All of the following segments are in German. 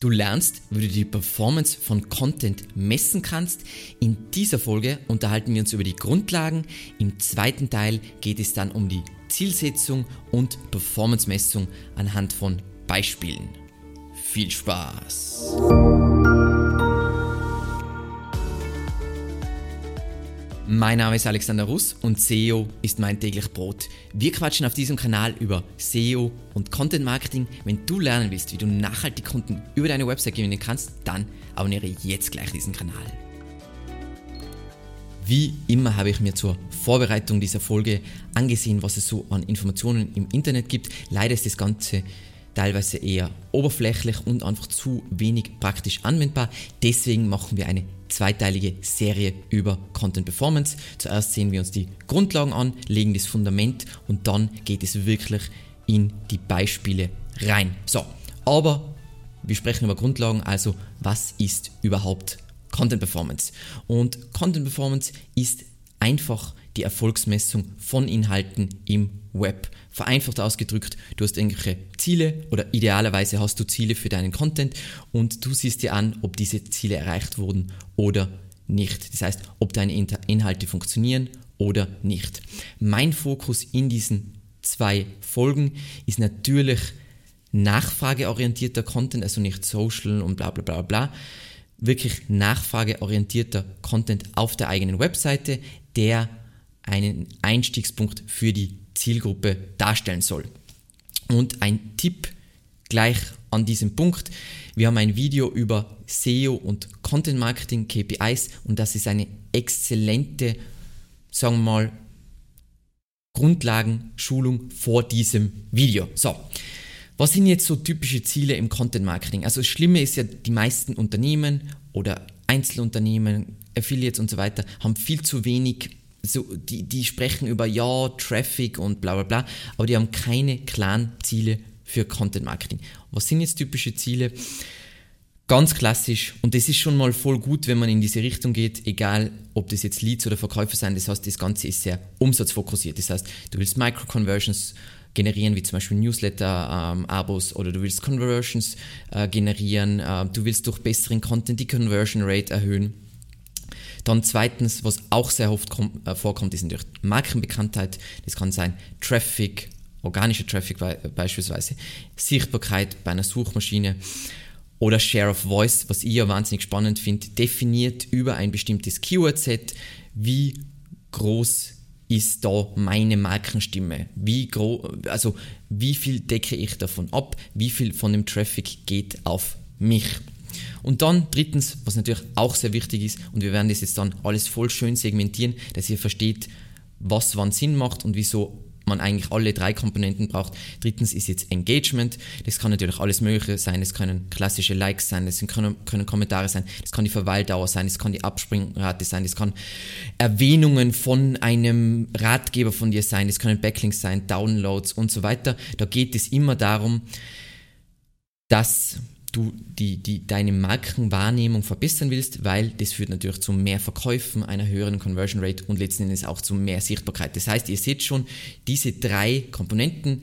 Du lernst, wie du die Performance von Content messen kannst. In dieser Folge unterhalten wir uns über die Grundlagen. Im zweiten Teil geht es dann um die Zielsetzung und Performance-Messung anhand von Beispielen. Viel Spaß! Mein Name ist Alexander Russ und SEO ist mein täglich Brot. Wir quatschen auf diesem Kanal über SEO und Content Marketing. Wenn du lernen willst, wie du nachhaltig Kunden über deine Website gewinnen kannst, dann abonniere jetzt gleich diesen Kanal. Wie immer habe ich mir zur Vorbereitung dieser Folge angesehen, was es so an Informationen im Internet gibt. Leider ist das Ganze teilweise eher oberflächlich und einfach zu wenig praktisch anwendbar. Deswegen machen wir eine zweiteilige Serie über Content Performance. Zuerst sehen wir uns die Grundlagen an, legen das Fundament und dann geht es wirklich in die Beispiele rein. So, aber wir sprechen über Grundlagen, also was ist überhaupt Content Performance? Und Content Performance ist einfach die Erfolgsmessung von Inhalten im Web. Vereinfacht ausgedrückt, du hast irgendwelche Ziele oder idealerweise hast du Ziele für deinen Content und du siehst dir an, ob diese Ziele erreicht wurden oder nicht. Das heißt, ob deine Inhalte funktionieren oder nicht. Mein Fokus in diesen zwei Folgen ist natürlich nachfrageorientierter Content, also nicht Social und bla bla bla bla. Wirklich nachfrageorientierter Content auf der eigenen Webseite, der einen Einstiegspunkt für die Zielgruppe darstellen soll. Und ein Tipp gleich an diesem Punkt. Wir haben ein Video über SEO und Content Marketing KPIs und das ist eine exzellente, sagen wir mal, Grundlagenschulung vor diesem Video. So, was sind jetzt so typische Ziele im Content Marketing? Also das Schlimme ist ja, die meisten Unternehmen oder Einzelunternehmen, Affiliates und so weiter haben viel zu wenig so, die, die sprechen über ja, Traffic und bla bla bla, aber die haben keine klaren Ziele für Content Marketing. Was sind jetzt typische Ziele? Ganz klassisch, und das ist schon mal voll gut, wenn man in diese Richtung geht, egal ob das jetzt Leads oder Verkäufer sein, das heißt, das Ganze ist sehr umsatzfokussiert. Das heißt, du willst Micro-Conversions generieren, wie zum Beispiel Newsletter-Abos ähm, oder du willst Conversions äh, generieren, äh, du willst durch besseren Content die Conversion Rate erhöhen dann zweitens, was auch sehr oft äh, vorkommt, ist natürlich Markenbekanntheit. Das kann sein Traffic, organischer Traffic beispielsweise, Sichtbarkeit bei einer Suchmaschine oder Share of Voice, was ich ja wahnsinnig spannend finde, definiert über ein bestimmtes Keyword-Set, wie groß ist da meine Markenstimme? Wie groß, also wie viel decke ich davon ab? Wie viel von dem Traffic geht auf mich? Und dann drittens, was natürlich auch sehr wichtig ist, und wir werden das jetzt dann alles voll schön segmentieren, dass ihr versteht, was wann Sinn macht und wieso man eigentlich alle drei Komponenten braucht. Drittens ist jetzt Engagement. Das kann natürlich alles Mögliche sein. Das können klassische Likes sein, das können, können Kommentare sein, das kann die Verweildauer sein, das kann die Abspringrate sein, das kann Erwähnungen von einem Ratgeber von dir sein, das können Backlinks sein, Downloads und so weiter. Da geht es immer darum, dass du die, die, deine Markenwahrnehmung verbessern willst, weil das führt natürlich zu mehr Verkäufen, einer höheren Conversion Rate und letzten Endes auch zu mehr Sichtbarkeit. Das heißt, ihr seht schon, diese drei Komponenten,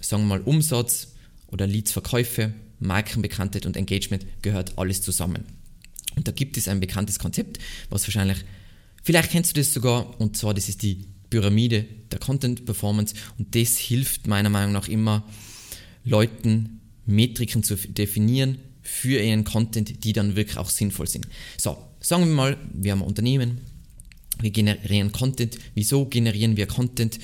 sagen wir mal Umsatz oder Leads, Verkäufe, Markenbekanntheit und Engagement, gehört alles zusammen. Und da gibt es ein bekanntes Konzept, was wahrscheinlich, vielleicht kennst du das sogar, und zwar das ist die Pyramide der Content Performance und das hilft meiner Meinung nach immer Leuten Metriken zu definieren für ihren Content, die dann wirklich auch sinnvoll sind. So, sagen wir mal, wir haben ein Unternehmen, wir generieren Content. Wieso generieren wir Content?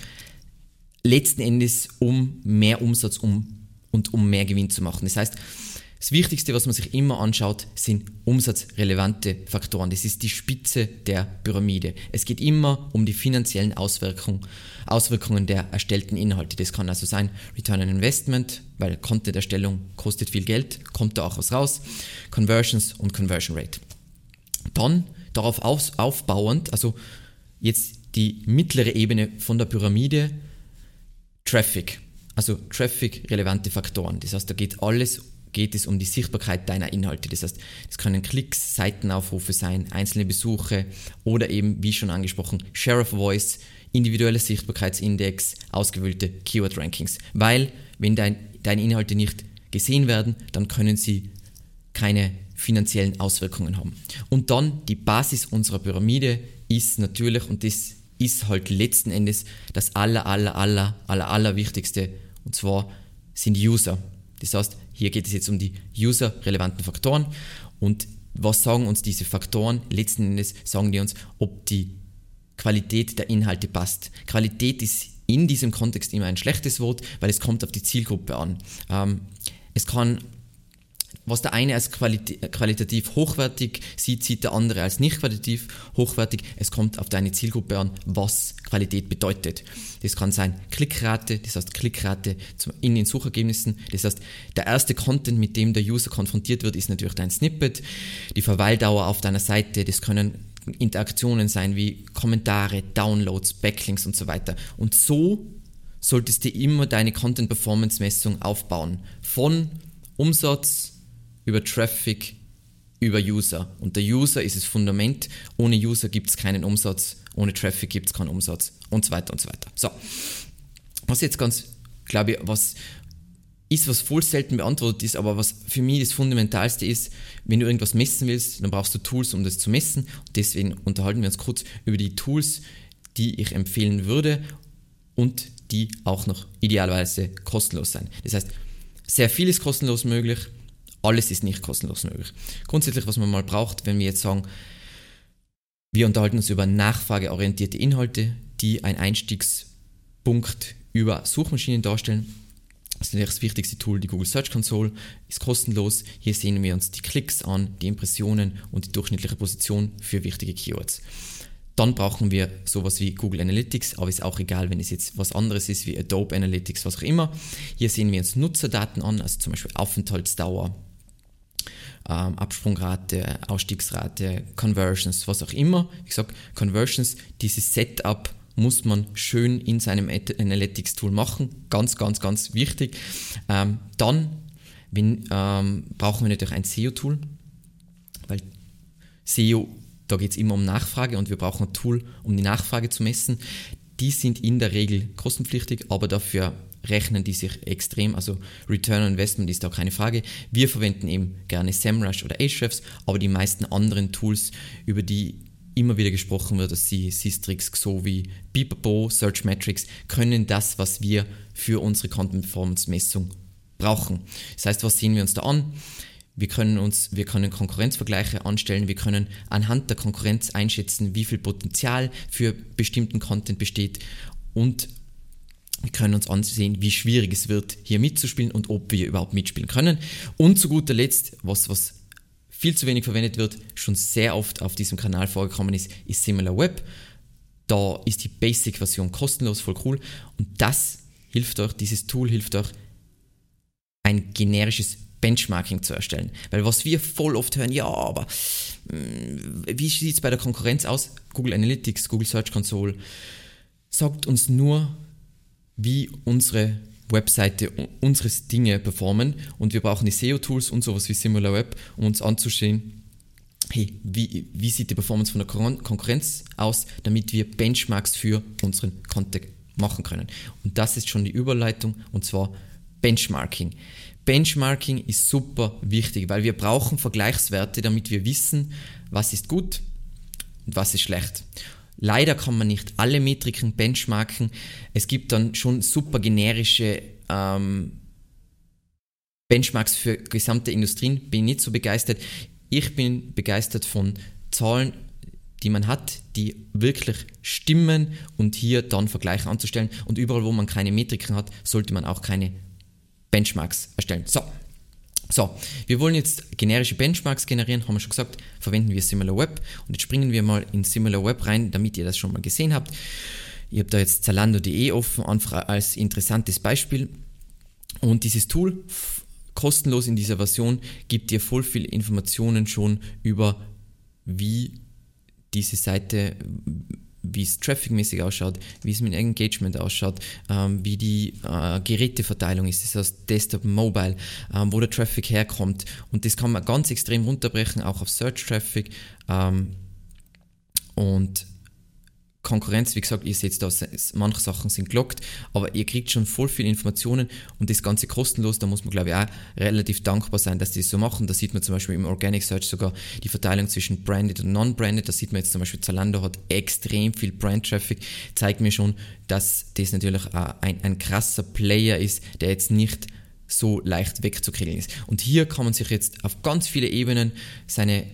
Letzten Endes, um mehr Umsatz um, und um mehr Gewinn zu machen. Das heißt, das Wichtigste, was man sich immer anschaut, sind umsatzrelevante Faktoren. Das ist die Spitze der Pyramide. Es geht immer um die finanziellen Auswirkungen, Auswirkungen der erstellten Inhalte. Das kann also sein Return on Investment, weil Content-Erstellung kostet viel Geld, kommt da auch was raus, Conversions und Conversion Rate. Dann darauf aufbauend, also jetzt die mittlere Ebene von der Pyramide, Traffic. Also Traffic-relevante Faktoren. Das heißt, da geht alles geht es um die Sichtbarkeit deiner Inhalte. Das heißt, es können Klicks, Seitenaufrufe sein, einzelne Besuche oder eben, wie schon angesprochen, Share of Voice, individueller Sichtbarkeitsindex, ausgewählte Keyword-Rankings. Weil, wenn dein, deine Inhalte nicht gesehen werden, dann können sie keine finanziellen Auswirkungen haben. Und dann die Basis unserer Pyramide ist natürlich, und das ist halt letzten Endes das aller, aller, aller, aller, aller Wichtigste, und zwar sind User. Das heißt, hier geht es jetzt um die user-relevanten Faktoren und was sagen uns diese Faktoren? Letzten Endes sagen die uns, ob die Qualität der Inhalte passt. Qualität ist in diesem Kontext immer ein schlechtes Wort, weil es kommt auf die Zielgruppe an. Ähm, es kann was der eine als qualitativ hochwertig sieht, sieht der andere als nicht qualitativ hochwertig. Es kommt auf deine Zielgruppe an, was Qualität bedeutet. Das kann sein Klickrate, das heißt Klickrate in den Suchergebnissen. Das heißt, der erste Content, mit dem der User konfrontiert wird, ist natürlich dein Snippet. Die Verweildauer auf deiner Seite, das können Interaktionen sein wie Kommentare, Downloads, Backlinks und so weiter. Und so solltest du immer deine Content-Performance-Messung aufbauen. Von Umsatz, über Traffic, über User. Und der User ist das Fundament. Ohne User gibt es keinen Umsatz, ohne Traffic gibt es keinen Umsatz und so weiter und so weiter. So, was jetzt ganz, glaube ich, was ist, was voll selten beantwortet ist, aber was für mich das Fundamentalste ist, wenn du irgendwas messen willst, dann brauchst du Tools, um das zu messen. Und deswegen unterhalten wir uns kurz über die Tools, die ich empfehlen würde und die auch noch idealerweise kostenlos sein. Das heißt, sehr viel ist kostenlos möglich, alles ist nicht kostenlos möglich. Grundsätzlich, was man mal braucht, wenn wir jetzt sagen, wir unterhalten uns über nachfrageorientierte Inhalte, die einen Einstiegspunkt über Suchmaschinen darstellen. Das ist natürlich das wichtigste Tool, die Google Search Console, ist kostenlos. Hier sehen wir uns die Klicks an, die Impressionen und die durchschnittliche Position für wichtige Keywords. Dann brauchen wir sowas wie Google Analytics, aber ist auch egal, wenn es jetzt was anderes ist wie Adobe Analytics, was auch immer. Hier sehen wir uns Nutzerdaten an, also zum Beispiel Aufenthaltsdauer, ähm, Absprungrate, Ausstiegsrate, Conversions, was auch immer. Wie gesagt, Conversions, dieses Setup muss man schön in seinem Analytics-Tool machen. Ganz, ganz, ganz wichtig. Ähm, dann wenn, ähm, brauchen wir natürlich ein SEO-Tool, weil SEO, da geht es immer um Nachfrage und wir brauchen ein Tool, um die Nachfrage zu messen. Die sind in der Regel kostenpflichtig, aber dafür rechnen die sich extrem, also Return on Investment ist da keine Frage. Wir verwenden eben gerne SEMrush oder Ahrefs, aber die meisten anderen Tools, über die immer wieder gesprochen wird, dass sie Systrix, Xovi, Beeperbo, Searchmetrics, können das, was wir für unsere Content Performance Messung brauchen. Das heißt, was sehen wir uns da an? Wir können uns, wir können Konkurrenzvergleiche anstellen, wir können anhand der Konkurrenz einschätzen, wie viel Potenzial für bestimmten Content besteht und wir können uns ansehen, wie schwierig es wird, hier mitzuspielen und ob wir überhaupt mitspielen können. Und zu guter Letzt, was, was viel zu wenig verwendet wird, schon sehr oft auf diesem Kanal vorgekommen ist, ist SimilarWeb. Da ist die Basic-Version kostenlos, voll cool. Und das hilft euch, dieses Tool hilft euch, ein generisches Benchmarking zu erstellen. Weil was wir voll oft hören, ja, aber mh, hm, wie sieht es bei der Konkurrenz aus? Google Analytics, Google Search Console sagt uns nur, wie unsere Webseite, unsere Dinge performen und wir brauchen die SEO-Tools und sowas wie SimilarWeb, um uns anzusehen, hey, wie, wie sieht die Performance von der Konkurrenz aus, damit wir Benchmarks für unseren Content machen können. Und das ist schon die Überleitung und zwar Benchmarking. Benchmarking ist super wichtig, weil wir brauchen Vergleichswerte, damit wir wissen, was ist gut und was ist schlecht. Leider kann man nicht alle Metriken benchmarken. Es gibt dann schon super generische ähm, Benchmarks für gesamte Industrien. Bin nicht so begeistert. Ich bin begeistert von Zahlen, die man hat, die wirklich stimmen und hier dann Vergleiche anzustellen. Und überall, wo man keine Metriken hat, sollte man auch keine Benchmarks erstellen. So, so, wir wollen jetzt generische Benchmarks generieren, haben wir schon gesagt, verwenden wir SimilarWeb und jetzt springen wir mal in SimilarWeb rein, damit ihr das schon mal gesehen habt. Ihr habt da jetzt Zalando.de offen, als interessantes Beispiel. Und dieses Tool, kostenlos in dieser Version, gibt dir voll viel Informationen schon über, wie diese Seite wie es trafficmäßig ausschaut, wie es mit Engagement ausschaut, ähm, wie die äh, Geräteverteilung ist, das heißt Desktop, Mobile, ähm, wo der Traffic herkommt. Und das kann man ganz extrem runterbrechen, auch auf Search Traffic. Ähm, und Konkurrenz, wie gesagt, ihr seht da, manche Sachen sind gelockt, aber ihr kriegt schon voll viele Informationen und das Ganze kostenlos, da muss man glaube ich auch relativ dankbar sein, dass die das so machen. Da sieht man zum Beispiel im Organic Search sogar die Verteilung zwischen Branded und Non-Branded, da sieht man jetzt zum Beispiel Zalando hat extrem viel Brand-Traffic, zeigt mir schon, dass das natürlich ein, ein krasser Player ist, der jetzt nicht so leicht wegzukriegen ist. Und hier kann man sich jetzt auf ganz viele Ebenen seine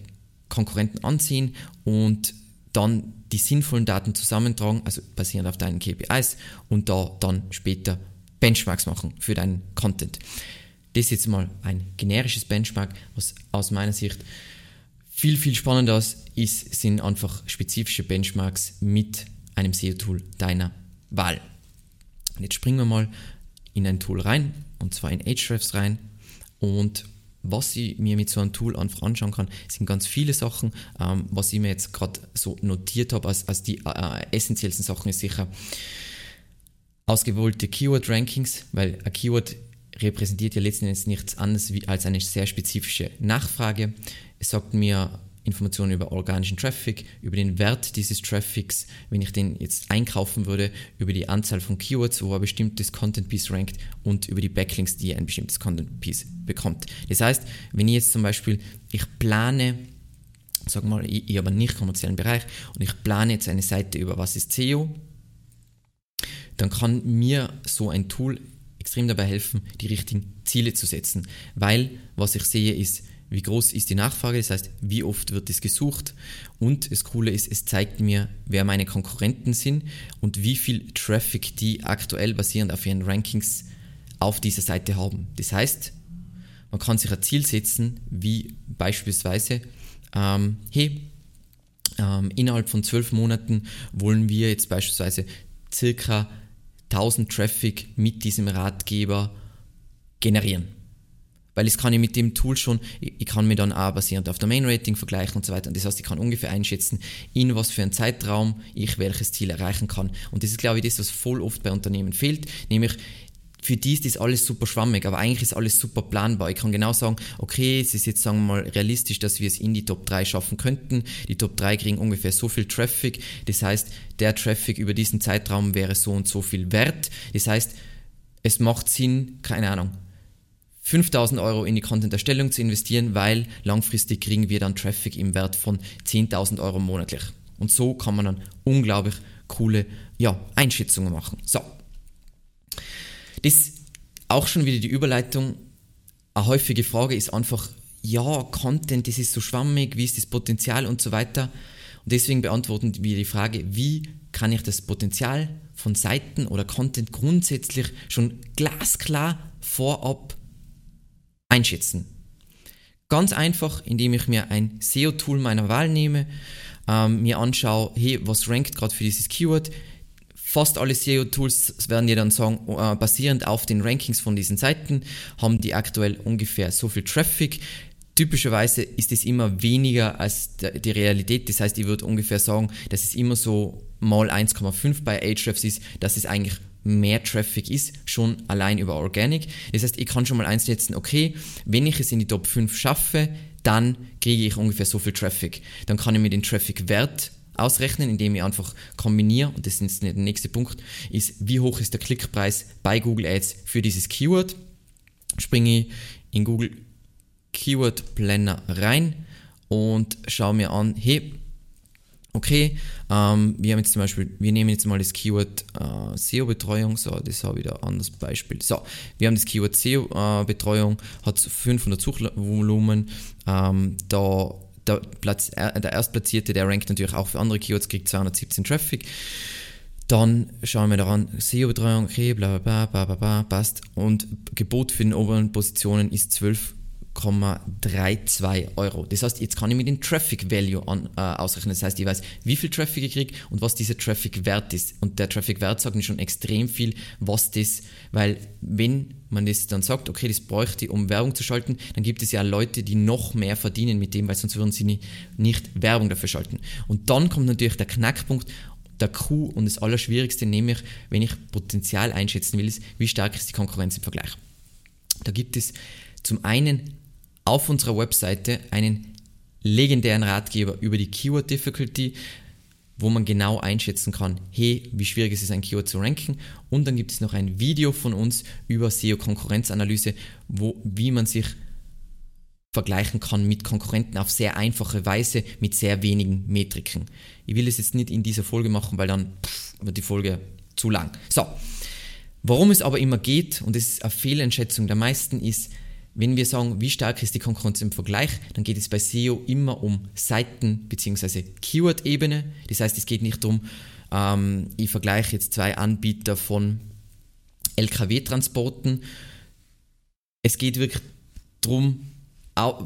Konkurrenten ansehen und dann die sinnvollen Daten zusammentragen, also basierend auf deinen KPIs und da dann später Benchmarks machen für deinen Content. Das ist jetzt mal ein generisches Benchmark, was aus meiner Sicht viel, viel spannender ist, sind einfach spezifische Benchmarks mit einem SEO-Tool deiner Wahl. Und jetzt springen wir mal in ein Tool rein, und zwar in Ahrefs rein und was ich mir mit so einem Tool einfach anschauen kann, sind ganz viele Sachen. Ähm, was ich mir jetzt gerade so notiert habe als, als die äh, essentiellsten Sachen ist sicher ausgewählte Keyword-Rankings, weil ein Keyword repräsentiert ja letzten Endes nichts anderes als eine sehr spezifische Nachfrage. Es sagt mir Informationen über organischen Traffic, über den Wert dieses Traffics, wenn ich den jetzt einkaufen würde, über die Anzahl von Keywords, wo ein bestimmtes Content Piece rankt und über die Backlinks, die ein bestimmtes Content Piece bekommt. Das heißt, wenn ich jetzt zum Beispiel, ich plane, sag mal, ich, ich habe einen nicht kommerziellen Bereich und ich plane jetzt eine Seite über was ist SEO, dann kann mir so ein Tool extrem dabei helfen, die richtigen Ziele zu setzen. Weil was ich sehe ist, wie groß ist die Nachfrage, das heißt, wie oft wird es gesucht. Und das Coole ist, es zeigt mir, wer meine Konkurrenten sind und wie viel Traffic die aktuell basierend auf ihren Rankings auf dieser Seite haben. Das heißt, man kann sich ein Ziel setzen, wie beispielsweise, ähm, hey, ähm, innerhalb von zwölf Monaten wollen wir jetzt beispielsweise circa 1000 Traffic mit diesem Ratgeber generieren weil das kann ich mit dem Tool schon, ich kann mir dann auch basierend auf der Main Rating vergleichen und so weiter. Und das heißt, ich kann ungefähr einschätzen, in was für einen Zeitraum ich welches Ziel erreichen kann. Und das ist, glaube ich, das, was voll oft bei Unternehmen fehlt, nämlich für die ist das alles super schwammig, aber eigentlich ist alles super planbar. Ich kann genau sagen, okay, es ist jetzt, sagen wir mal, realistisch, dass wir es in die Top 3 schaffen könnten. Die Top 3 kriegen ungefähr so viel Traffic. Das heißt, der Traffic über diesen Zeitraum wäre so und so viel wert. Das heißt, es macht Sinn, keine Ahnung, 5000 Euro in die Content-Erstellung zu investieren, weil langfristig kriegen wir dann Traffic im Wert von 10.000 Euro monatlich. Und so kann man dann unglaublich coole ja, Einschätzungen machen. So. Das ist auch schon wieder die Überleitung. Eine häufige Frage ist einfach, ja, Content, das ist so schwammig, wie ist das Potenzial und so weiter. Und deswegen beantworten wir die Frage, wie kann ich das Potenzial von Seiten oder Content grundsätzlich schon glasklar vorab einschätzen. Ganz einfach, indem ich mir ein SEO-Tool meiner Wahl nehme, ähm, mir anschaue, hey, was rankt gerade für dieses Keyword. Fast alle SEO-Tools werden dir dann sagen, äh, basierend auf den Rankings von diesen Seiten haben die aktuell ungefähr so viel Traffic. Typischerweise ist es immer weniger als die Realität. Das heißt, ich würde ungefähr sagen, dass es immer so mal 1,5 bei Ahrefs ist. Das ist eigentlich mehr Traffic ist, schon allein über Organic. Das heißt, ich kann schon mal einsetzen, okay, wenn ich es in die Top 5 schaffe, dann kriege ich ungefähr so viel Traffic. Dann kann ich mir den Traffic-Wert ausrechnen, indem ich einfach kombiniere, und das ist der nächste Punkt, ist, wie hoch ist der Klickpreis bei Google Ads für dieses Keyword. Springe ich in Google Keyword Planner rein und schaue mir an, hey, okay, ähm, wir haben jetzt zum Beispiel, wir nehmen jetzt mal das Keyword äh, SEO-Betreuung, so, das habe ich da ein anderes Beispiel. So, wir haben das Keyword SEO-Betreuung, hat 500 Suchvolumen, ähm, da der, Platz, äh, der Erstplatzierte, der rankt natürlich auch für andere Keywords, kriegt 217 Traffic. Dann schauen wir daran, SEO-Betreuung, okay, bla bla bla bla bla, passt. Und Gebot für den oberen Positionen ist 12 0,32 Euro. Das heißt, jetzt kann ich mir den Traffic Value an, äh, ausrechnen. Das heißt, ich weiß, wie viel Traffic ich kriege und was dieser Traffic Wert ist. Und der Traffic Wert sagt mir schon extrem viel, was das, weil wenn man das dann sagt, okay, das bräuchte ich, um Werbung zu schalten, dann gibt es ja Leute, die noch mehr verdienen mit dem, weil sonst würden sie nicht, nicht Werbung dafür schalten. Und dann kommt natürlich der Knackpunkt, der Q und das Allerschwierigste, nämlich, wenn ich Potenzial einschätzen will, ist, wie stark ist die Konkurrenz im Vergleich. Da gibt es zum einen auf unserer Webseite einen legendären Ratgeber über die Keyword Difficulty. wo man genau einschätzen kann, hey, wie schwierig ist es, ein Keyword zu ranken. Und dann gibt es noch ein Video von uns über SEO-Konkurrenzanalyse, wo, wie man sich vergleichen kann mit Konkurrenten auf sehr einfache Weise mit sehr wenigen Metriken. Ich will es jetzt nicht in dieser Folge machen, weil dann pff, wird die Folge zu lang. So, Worum es aber immer geht, und das ist eine Fehleinschätzung der meisten, ist, wenn wir sagen, wie stark ist die Konkurrenz im Vergleich, dann geht es bei SEO immer um Seiten- bzw. Keyword-Ebene. Das heißt, es geht nicht darum, ähm, ich vergleiche jetzt zwei Anbieter von LKW-Transporten. Es geht wirklich darum,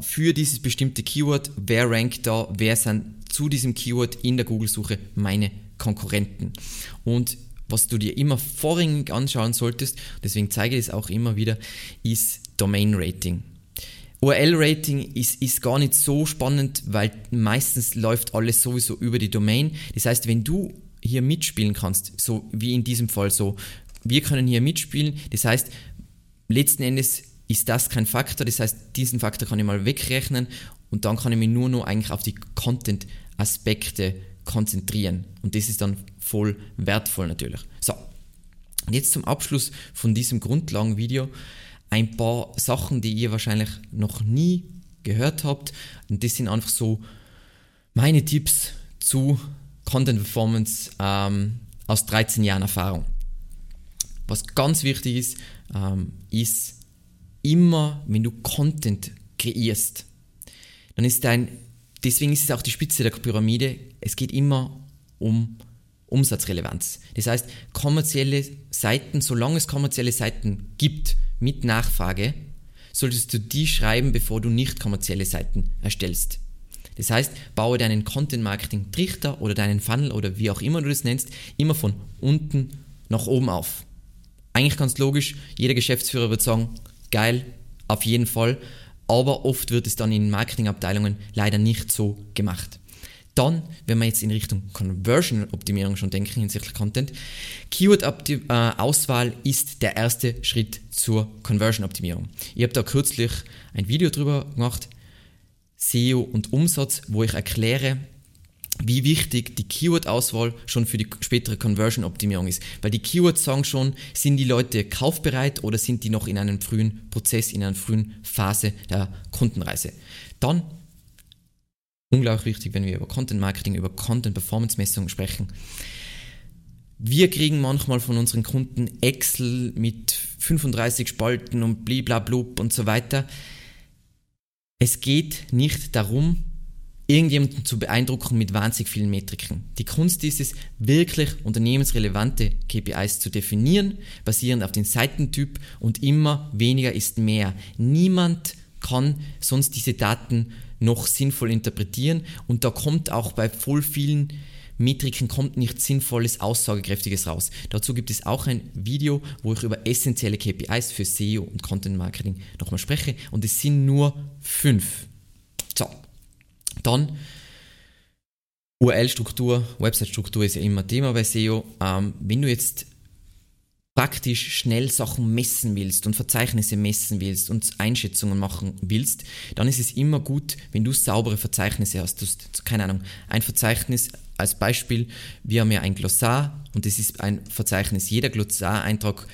für dieses bestimmte Keyword, wer rankt da, wer sind zu diesem Keyword in der Google-Suche meine Konkurrenten. Und was du dir immer vorrangig anschauen solltest, deswegen zeige ich es auch immer wieder, ist Domain Rating. URL-Rating ist, ist gar nicht so spannend, weil meistens läuft alles sowieso über die Domain. Das heißt, wenn du hier mitspielen kannst, so wie in diesem Fall so, wir können hier mitspielen, das heißt, letzten Endes ist das kein Faktor, das heißt, diesen Faktor kann ich mal wegrechnen und dann kann ich mich nur noch eigentlich auf die Content-Aspekte konzentrieren. Und das ist dann voll wertvoll natürlich. So, und jetzt zum Abschluss von diesem Grundlagenvideo ein paar Sachen, die ihr wahrscheinlich noch nie gehört habt. Und das sind einfach so meine Tipps zu Content Performance ähm, aus 13 Jahren Erfahrung. Was ganz wichtig ist, ähm, ist immer, wenn du Content kreierst, dann ist dein deswegen ist es auch die Spitze der Pyramide. Es geht immer um Umsatzrelevanz. Das heißt, kommerzielle Seiten, solange es kommerzielle Seiten gibt mit Nachfrage, solltest du die schreiben, bevor du nicht kommerzielle Seiten erstellst. Das heißt, baue deinen Content Marketing Trichter oder deinen Funnel oder wie auch immer du das nennst, immer von unten nach oben auf. Eigentlich ganz logisch, jeder Geschäftsführer wird sagen, geil, auf jeden Fall, aber oft wird es dann in Marketingabteilungen leider nicht so gemacht. Dann, wenn wir jetzt in Richtung Conversion-Optimierung schon denken hinsichtlich Content, Keyword-Auswahl äh, ist der erste Schritt zur Conversion-Optimierung. Ich habe da kürzlich ein Video drüber gemacht, SEO und Umsatz, wo ich erkläre, wie wichtig die Keyword-Auswahl schon für die spätere Conversion-Optimierung ist. Weil die Keywords sagen schon, sind die Leute kaufbereit oder sind die noch in einem frühen Prozess, in einer frühen Phase der Kundenreise. Dann, unglaublich wichtig, wenn wir über Content Marketing, über Content Performance Messungen sprechen. Wir kriegen manchmal von unseren Kunden Excel mit 35 Spalten und bliblablub und so weiter. Es geht nicht darum, irgendjemanden zu beeindrucken mit wahnsinnig vielen Metriken. Die Kunst ist es, wirklich unternehmensrelevante KPIs zu definieren, basierend auf den Seitentyp und immer weniger ist mehr. Niemand kann sonst diese Daten noch sinnvoll interpretieren und da kommt auch bei voll vielen Metriken kommt nichts Sinnvolles, Aussagekräftiges raus. Dazu gibt es auch ein Video, wo ich über essentielle KPIs für SEO und Content Marketing nochmal spreche und es sind nur fünf. So, dann URL-Struktur, Website-Struktur ist ja immer Thema bei SEO. Ähm, wenn du jetzt praktisch schnell Sachen messen willst und Verzeichnisse messen willst und Einschätzungen machen willst, dann ist es immer gut, wenn du saubere Verzeichnisse hast. Du hast, keine Ahnung, ein Verzeichnis als Beispiel, wir haben ja ein Glossar und das ist ein Verzeichnis. Jeder Glossar-Eintrag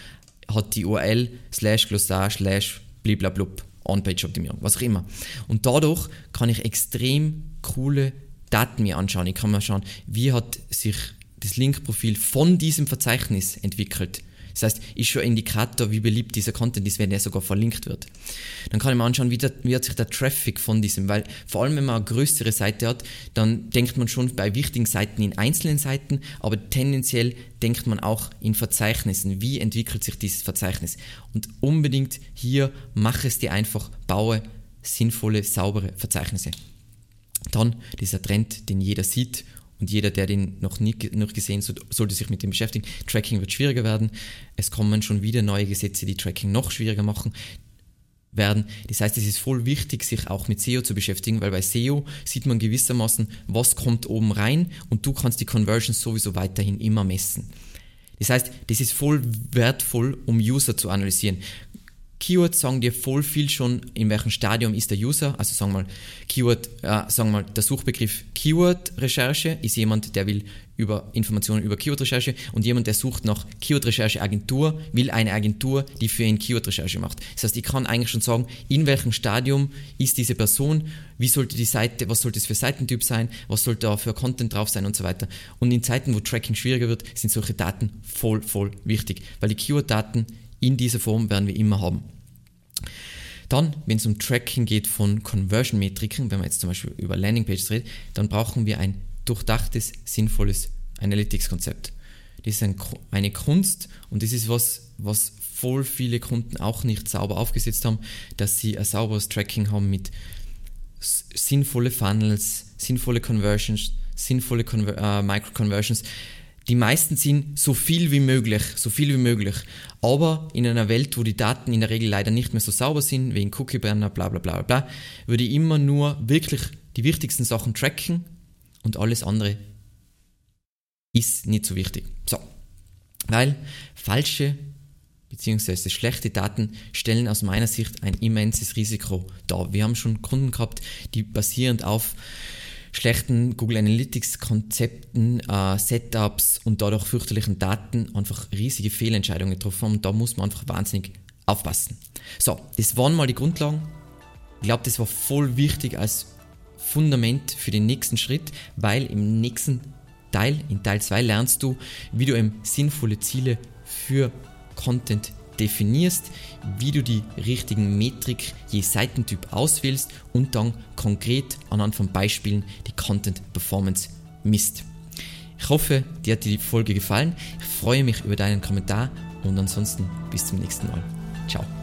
hat die URL slash Glossar slash bliblablub. On-Page-Optimierung, was auch immer. Und dadurch kann ich extrem coole Daten mir anschauen. Ich kann mir schauen, wie hat sich das Linkprofil von diesem Verzeichnis entwickelt. Das heißt, ist schon ein Indikator, wie beliebt dieser Content ist, wenn er sogar verlinkt wird. Dann kann ich mir anschauen, wie, der, wie hat sich der Traffic von diesem, weil vor allem, wenn man eine größere Seite hat, dann denkt man schon bei wichtigen Seiten in einzelnen Seiten, aber tendenziell denkt man auch in Verzeichnissen. Wie entwickelt sich dieses Verzeichnis? Und unbedingt hier, mach es dir einfach, baue sinnvolle, saubere Verzeichnisse. Dann dieser Trend, den jeder sieht und jeder, der den noch nie noch gesehen hat, sollte sich mit dem beschäftigen. Tracking wird schwieriger werden. Es kommen schon wieder neue Gesetze, die Tracking noch schwieriger machen werden. Das heißt, es ist voll wichtig, sich auch mit SEO zu beschäftigen, weil bei SEO sieht man gewissermaßen, was kommt oben rein und du kannst die Conversions sowieso weiterhin immer messen. Das heißt, das ist voll wertvoll, um User zu analysieren. Keywords sagen dir voll viel schon, in welchem Stadium ist der User. Also sagen wir mal, Keyword, äh, sagen wir mal, der Suchbegriff Keyword-Recherche ist jemand, der will über Informationen über Keyword-Recherche und jemand, der sucht nach Keyword-Recherche-Agentur, will eine Agentur, die für ihn Keyword-Recherche macht. Das heißt, ich kann eigentlich schon sagen, in welchem Stadium ist diese Person, wie sollte die Seite, was sollte es für Seitentyp sein, was sollte da für Content drauf sein und so weiter. Und in Zeiten, wo Tracking schwieriger wird, sind solche Daten voll, voll wichtig, weil die Keyword-Daten in dieser Form werden wir immer haben. Dann, wenn es um Tracking geht von Conversion-Metriken, wenn man jetzt zum Beispiel über Landingpages redet, dann brauchen wir ein durchdachtes, sinnvolles Analytics-Konzept. Das ist ein, eine Kunst und das ist was, was voll viele Kunden auch nicht sauber aufgesetzt haben, dass sie ein sauberes Tracking haben mit sinnvolle Funnels, sinnvolle Conversions, sinnvolle Conver äh, Micro-Conversions, die meisten sind so viel wie möglich, so viel wie möglich. Aber in einer Welt, wo die Daten in der Regel leider nicht mehr so sauber sind, wegen Cookie-Banner, bla bla bla bla, würde ich immer nur wirklich die wichtigsten Sachen tracken und alles andere ist nicht so wichtig. So. Weil falsche bzw. schlechte Daten stellen aus meiner Sicht ein immenses Risiko dar. Wir haben schon Kunden gehabt, die basierend auf schlechten Google Analytics Konzepten, äh, Setups und dadurch fürchterlichen Daten einfach riesige Fehlentscheidungen getroffen haben. Und da muss man einfach wahnsinnig aufpassen. So, das waren mal die Grundlagen. Ich glaube, das war voll wichtig als Fundament für den nächsten Schritt, weil im nächsten Teil, in Teil 2, lernst du, wie du eben sinnvolle Ziele für Content definierst, wie du die richtigen Metrik je Seitentyp auswählst und dann konkret anhand von Beispielen die Content Performance misst. Ich hoffe, dir hat die Folge gefallen. Ich freue mich über deinen Kommentar und ansonsten bis zum nächsten Mal. Ciao.